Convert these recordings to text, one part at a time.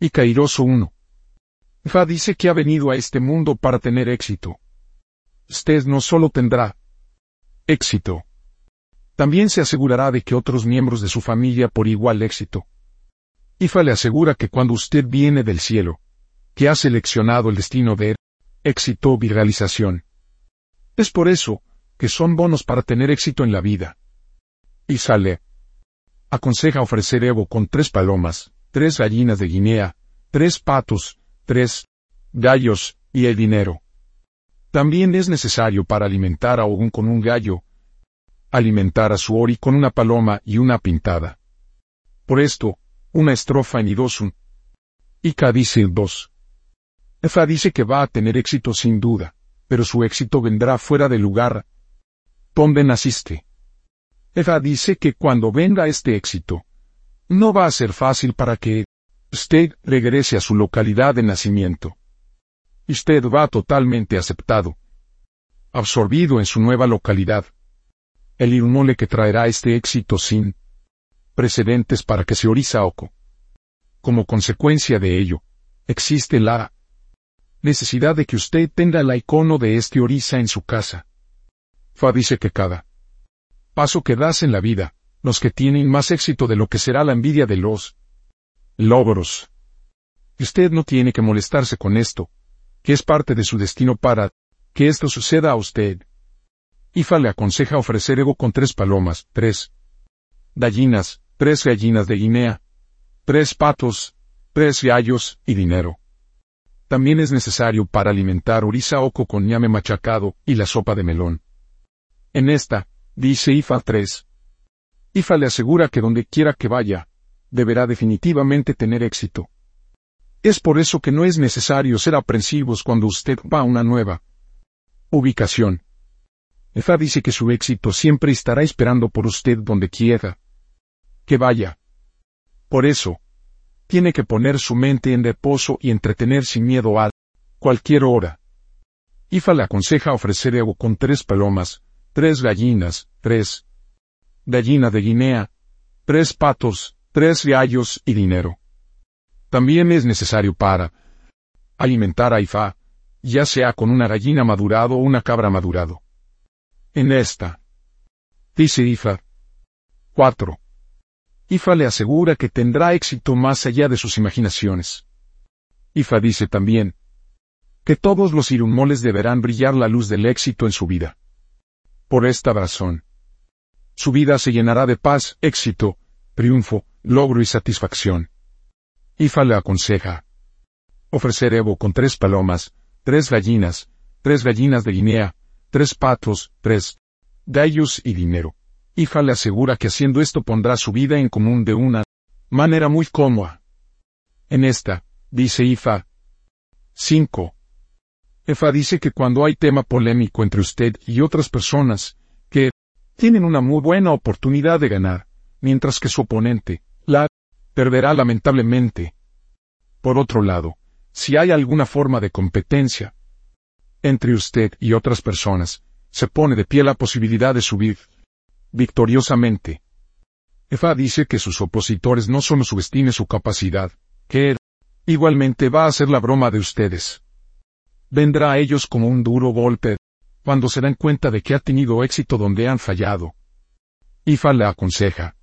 Y Cairoso 1. Fa dice que ha venido a este mundo para tener éxito. Usted no solo tendrá éxito, también se asegurará de que otros miembros de su familia por igual éxito. Ifa le asegura que cuando usted viene del cielo, que ha seleccionado el destino de éxito o viralización. Es por eso que son bonos para tener éxito en la vida. Y sale. Aconseja ofrecer Evo con tres palomas, tres gallinas de Guinea, tres patos, tres gallos y el dinero. También es necesario para alimentar a Ogún con un gallo, alimentar a su Ori con una paloma y una pintada. Por esto, una estrofa en Idosun. Ika dice dos. Efa dice que va a tener éxito sin duda, pero su éxito vendrá fuera del lugar donde naciste. Efa dice que cuando venga este éxito, no va a ser fácil para que usted regrese a su localidad de nacimiento. Usted va totalmente aceptado, absorbido en su nueva localidad. El irmole que traerá este éxito sin precedentes para que se oriza Oko. Como consecuencia de ello, existe la necesidad de que usted tenga la icono de este Orisa en su casa. Fa dice que cada paso que das en la vida, los que tienen más éxito de lo que será la envidia de los logros. Usted no tiene que molestarse con esto, que es parte de su destino para que esto suceda a usted. Ifa le aconseja ofrecer ego con tres palomas, tres gallinas, tres gallinas de Guinea, tres patos, tres gallos y dinero. También es necesario para alimentar orisa oco con ñame machacado y la sopa de melón. En esta, dice Ifa 3. Ifa le asegura que donde quiera que vaya, deberá definitivamente tener éxito. Es por eso que no es necesario ser aprensivos cuando usted va a una nueva ubicación. Ifa dice que su éxito siempre estará esperando por usted donde quiera que vaya. Por eso, tiene que poner su mente en reposo y entretener sin miedo a cualquier hora. Ifa le aconseja ofrecer ego con tres palomas, tres gallinas, tres gallinas de Guinea, tres patos, tres gallos y dinero. También es necesario para alimentar a Ifa, ya sea con una gallina madurado o una cabra madurado. En esta, dice Ifa. 4. Ifa le asegura que tendrá éxito más allá de sus imaginaciones. Ifa dice también que todos los irunmoles deberán brillar la luz del éxito en su vida. Por esta razón, su vida se llenará de paz, éxito, triunfo, logro y satisfacción. Ifa le aconseja ofrecer Evo con tres palomas, tres gallinas, tres gallinas de Guinea, tres patos, tres gallos y dinero. Ifa le asegura que haciendo esto pondrá su vida en común de una manera muy cómoda. En esta, dice Ifa. 5. Ifa dice que cuando hay tema polémico entre usted y otras personas, tienen una muy buena oportunidad de ganar, mientras que su oponente, la, perderá lamentablemente. Por otro lado, si hay alguna forma de competencia entre usted y otras personas, se pone de pie la posibilidad de subir victoriosamente. Efa dice que sus opositores no solo subestimen su capacidad, que igualmente va a hacer la broma de ustedes. Vendrá a ellos como un duro golpe, cuando se dan cuenta de que ha tenido éxito donde han fallado. Ifa le aconseja.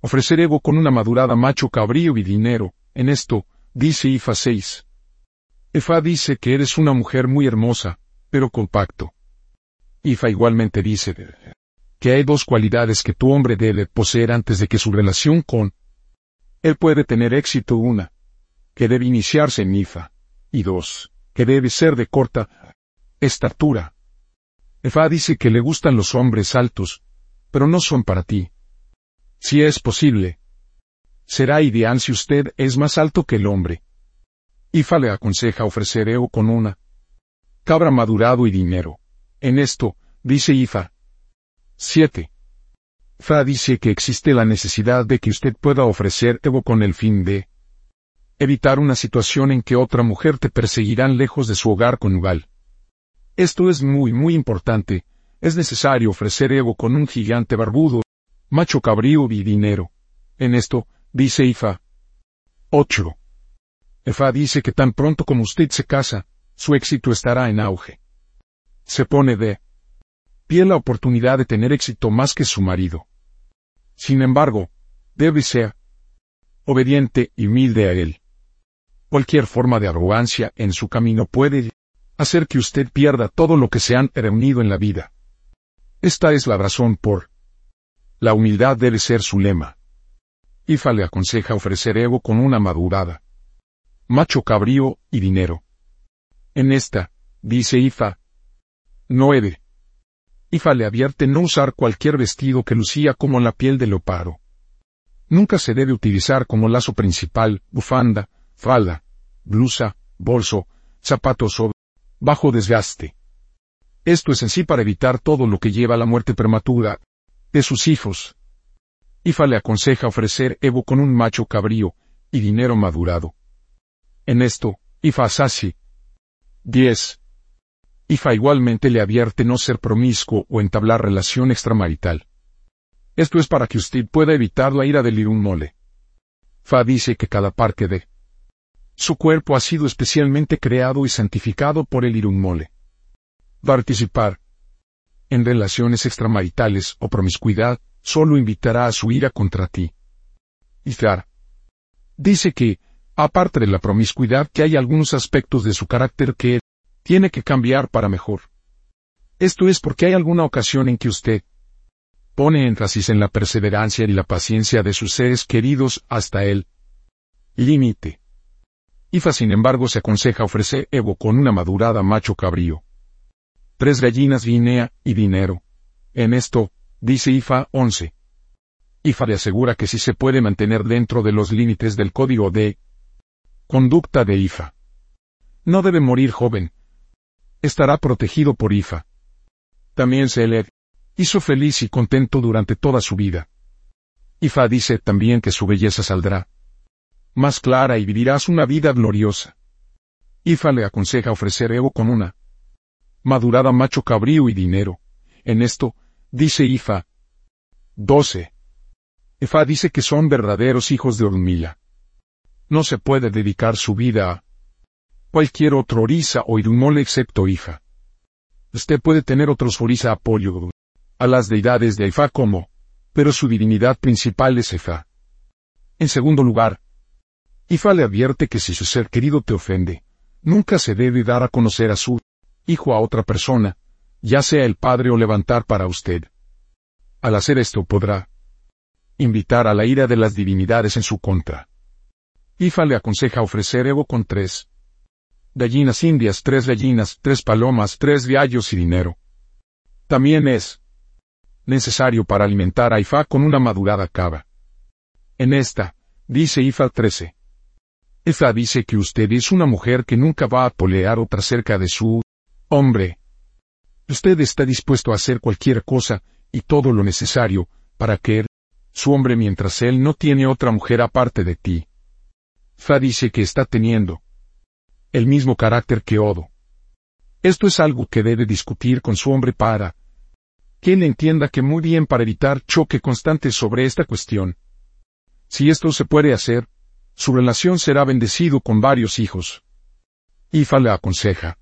Ofrecer ego con una madurada macho cabrío y dinero, en esto, dice Ifa 6. Efa dice que eres una mujer muy hermosa, pero compacto. Ifa igualmente dice, que hay dos cualidades que tu hombre debe poseer antes de que su relación con él puede tener éxito. Una, que debe iniciarse en Ifa, y dos, que debe ser de corta estatura. Efa dice que le gustan los hombres altos, pero no son para ti. Si es posible, será ideal si usted es más alto que el hombre. Ifa le aconseja ofrecer Eo con una cabra madurado y dinero. En esto, dice Ifa, 7. Fa dice que existe la necesidad de que usted pueda ofrecer Evo con el fin de evitar una situación en que otra mujer te perseguirán lejos de su hogar conyugal. Esto es muy muy importante, es necesario ofrecer Evo con un gigante barbudo, macho cabrío y dinero. En esto, dice Ifa. 8. Efa dice que tan pronto como usted se casa, su éxito estará en auge. Se pone de pie la oportunidad de tener éxito más que su marido. Sin embargo, debe ser obediente y humilde a él. Cualquier forma de arrogancia en su camino puede hacer que usted pierda todo lo que se han reunido en la vida. Esta es la razón por la humildad debe ser su lema. Ifa le aconseja ofrecer ego con una madurada. Macho cabrío y dinero. En esta, dice Ifa, no Ifa le advierte no usar cualquier vestido que lucía como la piel de leopardo. Nunca se debe utilizar como lazo principal, bufanda, falda, blusa, bolso, zapatos o bajo desgaste. Esto es en sí para evitar todo lo que lleva a la muerte prematura de sus hijos. Ifa le aconseja ofrecer Evo con un macho cabrío y dinero madurado. En esto, Ifa así. 10. Ifa igualmente le advierte no ser promiscuo o entablar relación extramarital. Esto es para que usted pueda evitar la ira del Irun Mole. Fa dice que cada parque de su cuerpo ha sido especialmente creado y santificado por el Irun Mole. Participar en relaciones extramaritales o promiscuidad solo invitará a su ira contra ti. Izar dice que, aparte de la promiscuidad, que hay algunos aspectos de su carácter que tiene que cambiar para mejor. Esto es porque hay alguna ocasión en que usted pone énfasis en la perseverancia y la paciencia de sus seres queridos hasta el límite. Ifa sin embargo se aconseja ofrecer Evo con una madurada macho cabrío. Tres gallinas guinea y dinero. En esto, dice Ifa 11. Ifa le asegura que sí se puede mantener dentro de los límites del código de conducta de Ifa. No debe morir joven, estará protegido por Ifa. También se le hizo feliz y contento durante toda su vida. Ifa dice también que su belleza saldrá más clara y vivirás una vida gloriosa. Ifa le aconseja ofrecer ego con una madurada macho cabrío y dinero. En esto, dice Ifa. 12. Ifa dice que son verdaderos hijos de Ormila. No se puede dedicar su vida a cualquier otro orisa o irumole excepto Ifa. Usted puede tener otros orisa apoyo a las deidades de Ifa como, pero su divinidad principal es Ifa. En segundo lugar, Ifa le advierte que si su ser querido te ofende, nunca se debe dar a conocer a su hijo a otra persona, ya sea el padre o levantar para usted. Al hacer esto podrá invitar a la ira de las divinidades en su contra. Ifa le aconseja ofrecer Evo con tres gallinas indias, tres gallinas, tres palomas, tres gallos y dinero. También es necesario para alimentar a Ifa con una madurada cava. En esta, dice Ifa 13. Ifa dice que usted es una mujer que nunca va a polear otra cerca de su hombre. Usted está dispuesto a hacer cualquier cosa, y todo lo necesario, para que su hombre mientras él no tiene otra mujer aparte de ti. Fa dice que está teniendo el mismo carácter que Odo. Esto es algo que debe discutir con su hombre para que él entienda que muy bien para evitar choque constante sobre esta cuestión. Si esto se puede hacer, su relación será bendecido con varios hijos. Ifa le aconseja.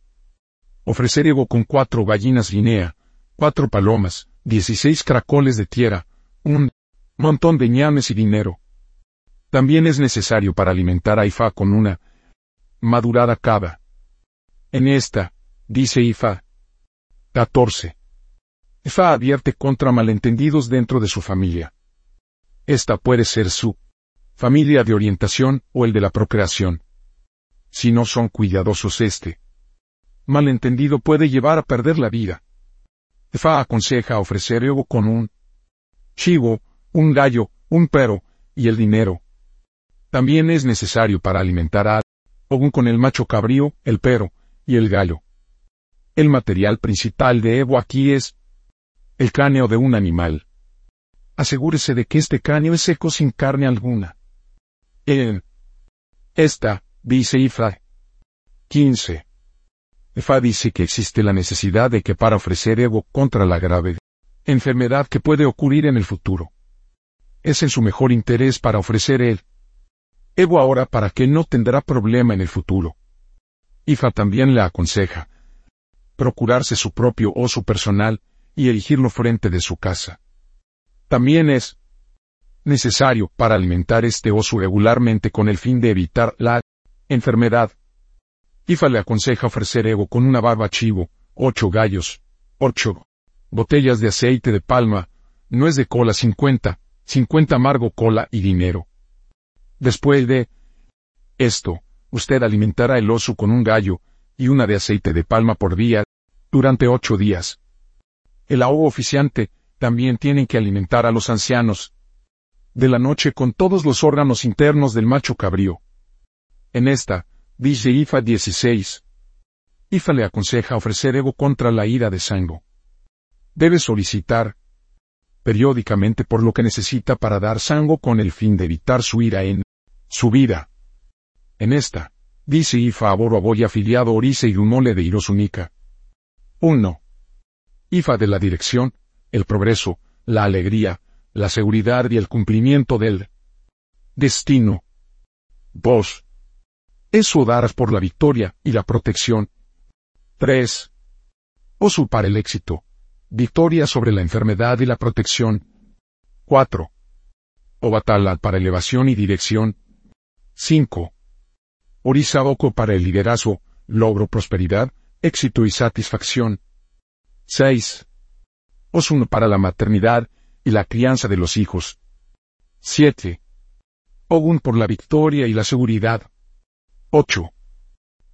Ofrecer ego con cuatro gallinas guinea, cuatro palomas, dieciséis caracoles de tierra, un montón de ñames y dinero. También es necesario para alimentar a Ifa con una madurada cava. En esta, dice Ifa. 14. Ifa advierte contra malentendidos dentro de su familia. Esta puede ser su familia de orientación o el de la procreación. Si no son cuidadosos este malentendido puede llevar a perder la vida. Ifa aconseja ofrecer ego con un chivo, un gallo, un perro, y el dinero. También es necesario para alimentar a Ogun con el macho cabrío, el perro, y el gallo. El material principal de Evo aquí es el cráneo de un animal. Asegúrese de que este cráneo es seco sin carne alguna. En esta, dice Ifa. 15. Ifa dice que existe la necesidad de que para ofrecer Evo contra la grave enfermedad que puede ocurrir en el futuro. Es en su mejor interés para ofrecer él Evo ahora para que no tendrá problema en el futuro. Ifa también le aconseja procurarse su propio oso personal y erigirlo frente de su casa. También es necesario para alimentar este oso regularmente con el fin de evitar la enfermedad. Ifa le aconseja ofrecer ego con una barba chivo, ocho gallos, ocho botellas de aceite de palma, nuez de cola 50, 50 amargo cola y dinero. Después de esto, usted alimentará el oso con un gallo y una de aceite de palma por día, durante ocho días. El ahogo oficiante también tiene que alimentar a los ancianos de la noche con todos los órganos internos del macho cabrío. En esta, dice Ifa 16. Ifa le aconseja ofrecer ego contra la ira de Sango. Debe solicitar periódicamente por lo que necesita para dar Sango con el fin de evitar su ira en su vida. En esta, dice Ifa Aboro Aboy afiliado Orise y Rumole de Hirosunika. 1. Ifa de la dirección, el progreso, la alegría, la seguridad y el cumplimiento del destino. 2. Eso darás por la victoria y la protección. 3. Osu para el éxito. Victoria sobre la enfermedad y la protección. 4. Obatala para elevación y dirección. 5. Orisaoko para el liderazgo, logro, prosperidad, éxito y satisfacción. 6. Osun para la maternidad y la crianza de los hijos. 7. Ogun por la victoria y la seguridad. 8.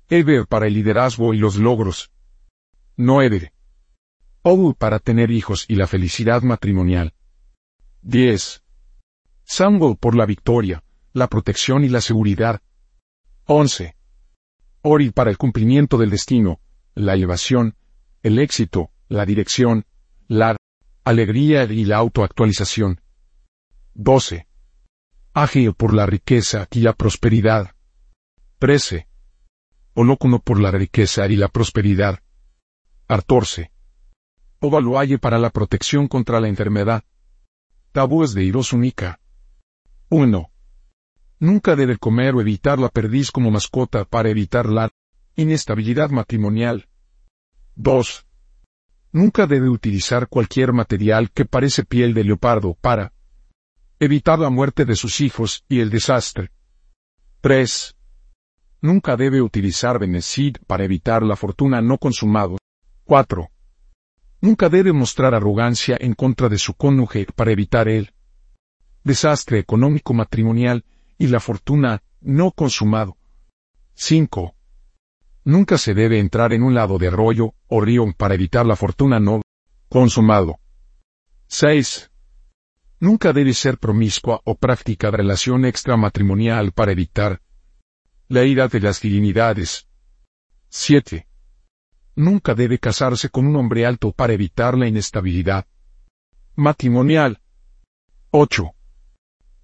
Eber para el liderazgo y los logros. 9. Ogu para tener hijos y la felicidad matrimonial. 10. Sango por la victoria, la protección y la seguridad. 11. Ori para el cumplimiento del destino, la elevación, el éxito, la dirección, la alegría y la autoactualización. 12. Ágil por la riqueza y la prosperidad. 13. Olócuno por la riqueza y la prosperidad. 14. Ovaluaye para la protección contra la enfermedad. Tabúes de Hirosunika. 1. Nunca debe comer o evitar la perdiz como mascota para evitar la inestabilidad matrimonial. 2. Nunca debe utilizar cualquier material que parece piel de leopardo para evitar la muerte de sus hijos y el desastre. 3. Nunca debe utilizar Benecid para evitar la fortuna no consumado. 4. Nunca debe mostrar arrogancia en contra de su cónyuge para evitar el desastre económico matrimonial y la fortuna no consumado. 5. Nunca se debe entrar en un lado de arroyo o río para evitar la fortuna no consumado. 6. Nunca debe ser promiscua o práctica relación extramatrimonial para evitar la ira de las divinidades. 7. Nunca debe casarse con un hombre alto para evitar la inestabilidad matrimonial. 8.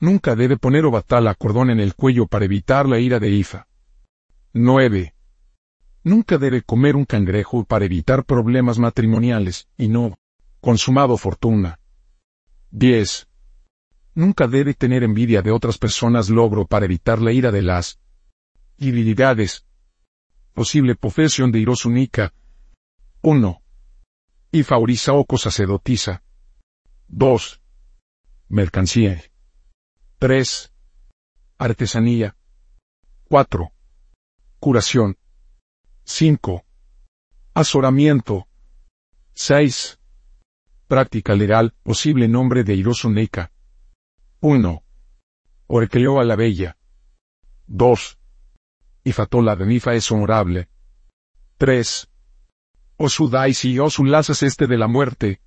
Nunca debe poner o batala cordón en el cuello para evitar la ira de Ifa. 9. Nunca debe comer un cangrejo para evitar problemas matrimoniales, y no consumado fortuna. 10. Nunca debe tener envidia de otras personas logro para evitar la ira de las divinidades. Posible profesión de Hirosunika. 1. Ifa Orisaoko sacerdotisa. 2. Mercancía. 3. Artesanía. 4. Curación. 5. Azoramiento. 6. Práctica legal, posible nombre de Hirosu Neika. 1. Orqueo a la bella. 2. Ifatola de Nifa es honorable. 3. Osu Daisi y Osu Lazas este de la muerte.